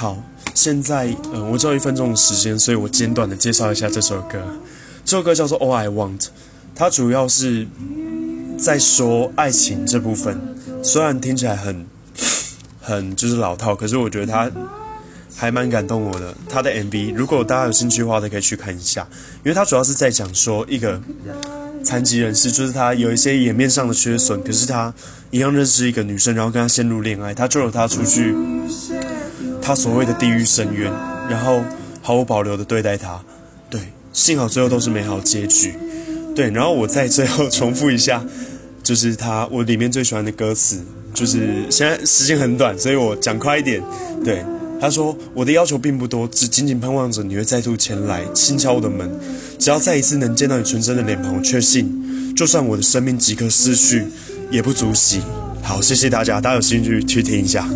好，现在呃，我只有一分钟的时间，所以我简短的介绍一下这首歌。这首歌叫做《All I Want》，它主要是在说爱情这部分。虽然听起来很 很就是老套，可是我觉得它还蛮感动我的。它的 MV，如果大家有兴趣的话，都可以去看一下，因为它主要是在讲说一个残疾人士，就是他有一些颜面上的缺损，可是他一样认识一个女生，然后跟她陷入恋爱，他救了她出去。他所谓的地狱深渊，然后毫无保留的对待他，对，幸好最后都是美好结局，对。然后我在最后重复一下，就是他我里面最喜欢的歌词，就是现在时间很短，所以我讲快一点。对，他说我的要求并不多，只仅仅盼望着你会再度前来轻敲我的门，只要再一次能见到你纯真的脸庞，我确信，就算我的生命即刻逝去，也不足惜。好，谢谢大家，大家有兴趣去听一下。